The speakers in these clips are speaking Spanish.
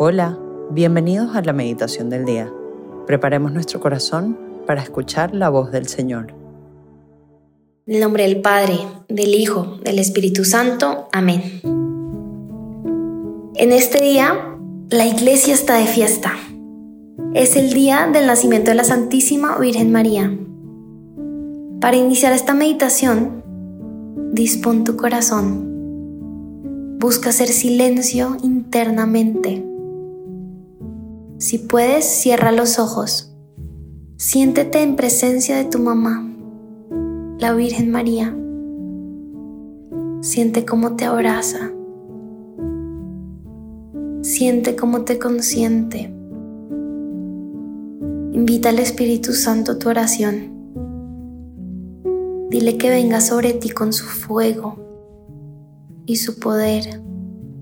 Hola, bienvenidos a la meditación del día. Preparemos nuestro corazón para escuchar la voz del Señor. En el nombre del Padre, del Hijo, del Espíritu Santo. Amén. En este día, la iglesia está de fiesta. Es el día del nacimiento de la Santísima Virgen María. Para iniciar esta meditación, dispón tu corazón. Busca hacer silencio internamente si puedes, cierra los ojos. Siéntete en presencia de tu mamá, la Virgen María. Siente cómo te abraza. Siente cómo te consiente. Invita al Espíritu Santo a tu oración. Dile que venga sobre ti con su fuego y su poder.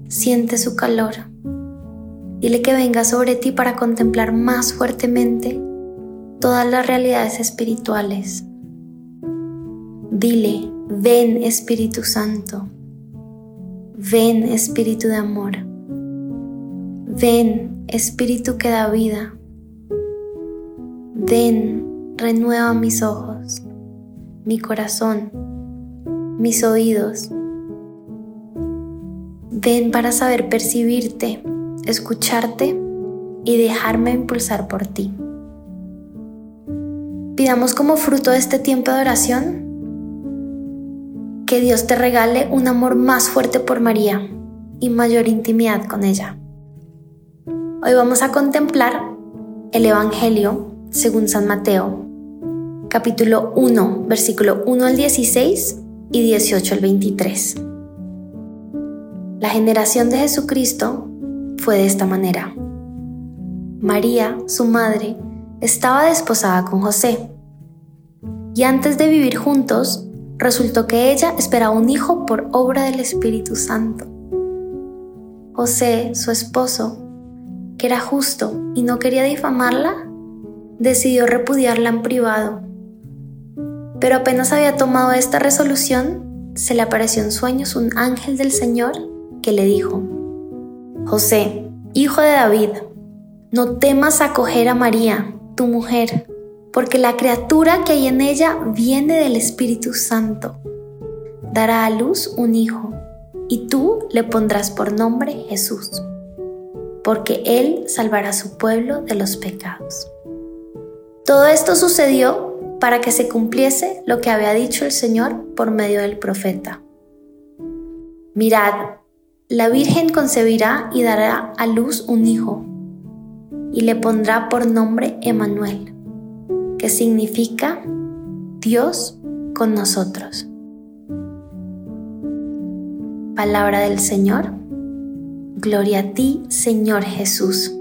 Siente su calor. Dile que venga sobre ti para contemplar más fuertemente todas las realidades espirituales. Dile, ven Espíritu Santo, ven Espíritu de amor, ven Espíritu que da vida, ven, renueva mis ojos, mi corazón, mis oídos, ven para saber percibirte escucharte y dejarme impulsar por ti. Pidamos como fruto de este tiempo de oración que Dios te regale un amor más fuerte por María y mayor intimidad con ella. Hoy vamos a contemplar el Evangelio según San Mateo, capítulo 1, versículo 1 al 16 y 18 al 23. La generación de Jesucristo fue de esta manera. María, su madre, estaba desposada con José. Y antes de vivir juntos, resultó que ella esperaba un hijo por obra del Espíritu Santo. José, su esposo, que era justo y no quería difamarla, decidió repudiarla en privado. Pero apenas había tomado esta resolución, se le apareció en sueños un ángel del Señor que le dijo, José, hijo de David, no temas acoger a María, tu mujer, porque la criatura que hay en ella viene del Espíritu Santo. Dará a luz un hijo, y tú le pondrás por nombre Jesús, porque él salvará a su pueblo de los pecados. Todo esto sucedió para que se cumpliese lo que había dicho el Señor por medio del profeta. Mirad, la Virgen concebirá y dará a luz un hijo, y le pondrá por nombre Emanuel, que significa Dios con nosotros. Palabra del Señor. Gloria a ti, Señor Jesús.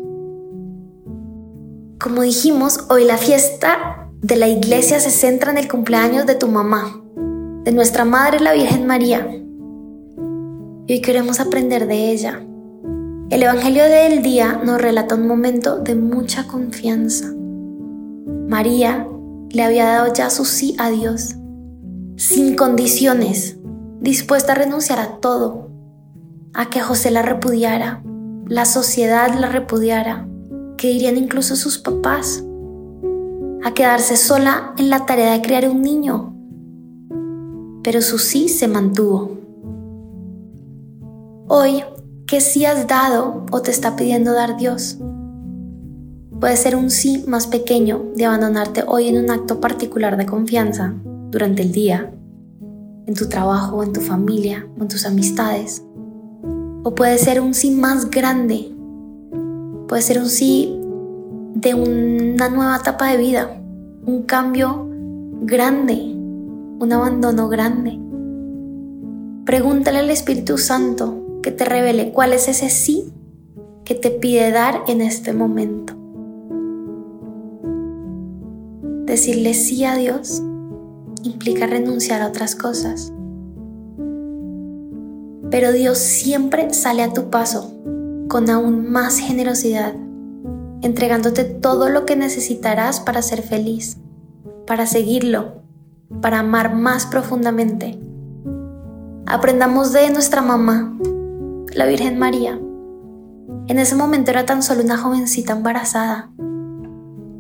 Como dijimos, hoy la fiesta de la iglesia se centra en el cumpleaños de tu mamá, de nuestra Madre la Virgen María y hoy queremos aprender de ella. El Evangelio del día nos relata un momento de mucha confianza. María le había dado ya su sí a Dios, sin condiciones, dispuesta a renunciar a todo, a que José la repudiara, la sociedad la repudiara, que dirían incluso sus papás, a quedarse sola en la tarea de criar un niño. Pero su sí se mantuvo. Hoy, ¿qué sí has dado o te está pidiendo dar Dios? Puede ser un sí más pequeño de abandonarte hoy en un acto particular de confianza durante el día, en tu trabajo, en tu familia en tus amistades. O puede ser un sí más grande. Puede ser un sí de una nueva etapa de vida, un cambio grande, un abandono grande. Pregúntale al Espíritu Santo que te revele cuál es ese sí que te pide dar en este momento. Decirle sí a Dios implica renunciar a otras cosas. Pero Dios siempre sale a tu paso con aún más generosidad, entregándote todo lo que necesitarás para ser feliz, para seguirlo, para amar más profundamente. Aprendamos de nuestra mamá la Virgen María, En ese momento era tan solo una jovencita embarazada,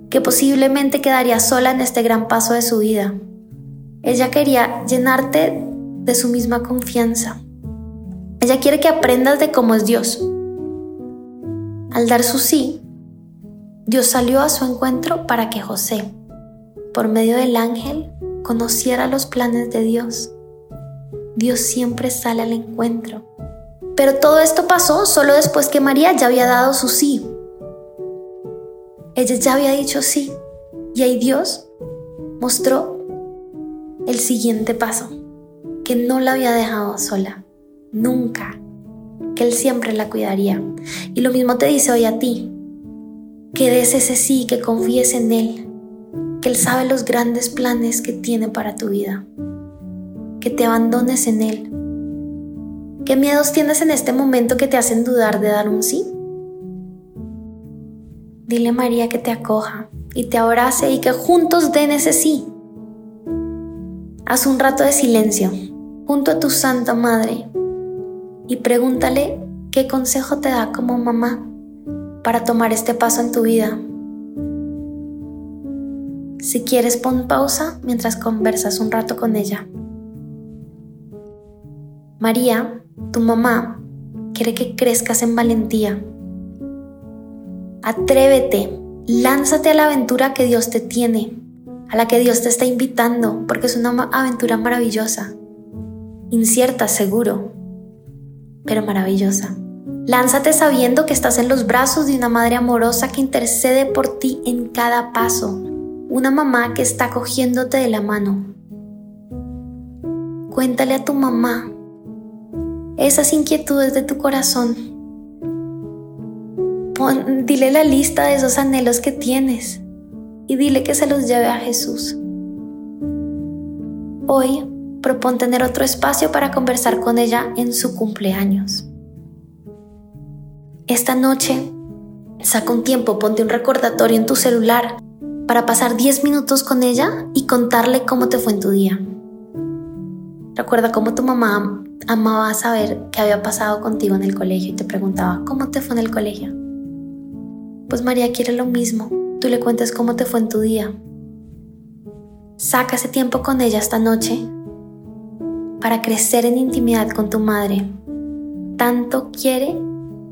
que posiblemente quedaría sola en este gran paso de su vida. Ella quería llenarte de su misma confianza. Ella quiere que aprendas de cómo es Dios. Al dar su sí, Dios salió a su encuentro para que José, por medio del ángel, conociera los planes de Dios. Dios siempre sale al encuentro. Pero todo esto pasó solo después que María ya había dado su sí. Ella ya había dicho sí. Y ahí Dios mostró el siguiente paso, que no la había dejado sola, nunca, que Él siempre la cuidaría. Y lo mismo te dice hoy a ti, que des ese sí, que confíes en Él, que Él sabe los grandes planes que tiene para tu vida, que te abandones en Él. ¿Qué miedos tienes en este momento que te hacen dudar de dar un sí? Dile a María que te acoja y te abrace y que juntos den ese sí. Haz un rato de silencio junto a tu Santa Madre y pregúntale qué consejo te da como mamá para tomar este paso en tu vida. Si quieres, pon pausa mientras conversas un rato con ella. María, tu mamá, quiere que crezcas en valentía. Atrévete, lánzate a la aventura que Dios te tiene, a la que Dios te está invitando, porque es una aventura maravillosa, incierta, seguro, pero maravillosa. Lánzate sabiendo que estás en los brazos de una madre amorosa que intercede por ti en cada paso, una mamá que está cogiéndote de la mano. Cuéntale a tu mamá esas inquietudes de tu corazón. dile la lista de esos anhelos que tienes y dile que se los lleve a Jesús. Hoy propon tener otro espacio para conversar con ella en su cumpleaños. Esta noche, saca un tiempo, ponte un recordatorio en tu celular para pasar 10 minutos con ella y contarle cómo te fue en tu día. Recuerda cómo tu mamá amaba saber qué había pasado contigo en el colegio y te preguntaba, ¿cómo te fue en el colegio? Pues María quiere lo mismo, tú le cuentes cómo te fue en tu día. Saca ese tiempo con ella esta noche para crecer en intimidad con tu madre. Tanto quiere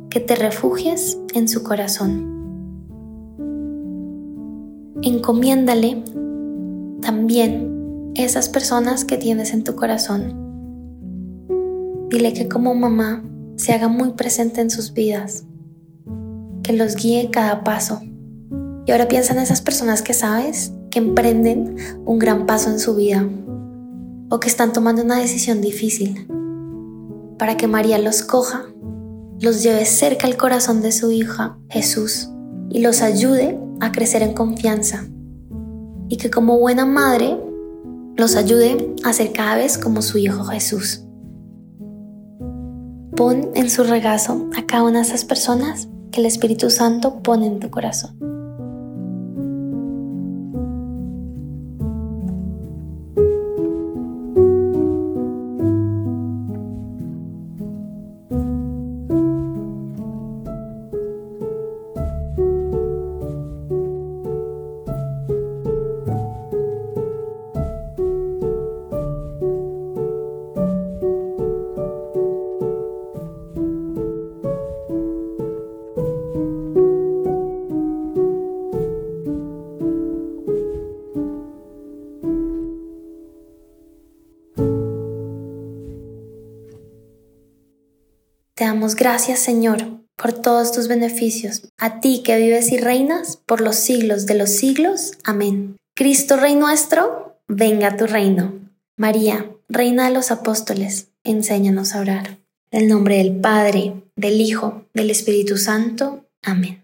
que te refugies en su corazón. Encomiéndale también esas personas que tienes en tu corazón. Dile que como mamá se haga muy presente en sus vidas, que los guíe cada paso. Y ahora piensa en esas personas que sabes que emprenden un gran paso en su vida o que están tomando una decisión difícil, para que María los coja, los lleve cerca al corazón de su hija Jesús y los ayude a crecer en confianza y que como buena madre los ayude a ser cada vez como su hijo Jesús. Pon en su regazo a cada una de esas personas que el Espíritu Santo pone en tu corazón. Gracias, Señor, por todos tus beneficios, a ti que vives y reinas por los siglos de los siglos. Amén. Cristo Rey nuestro, venga tu reino. María, Reina de los Apóstoles, enséñanos a orar. En el nombre del Padre, del Hijo, del Espíritu Santo. Amén.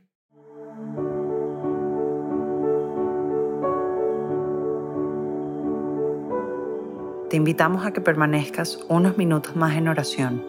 Te invitamos a que permanezcas unos minutos más en oración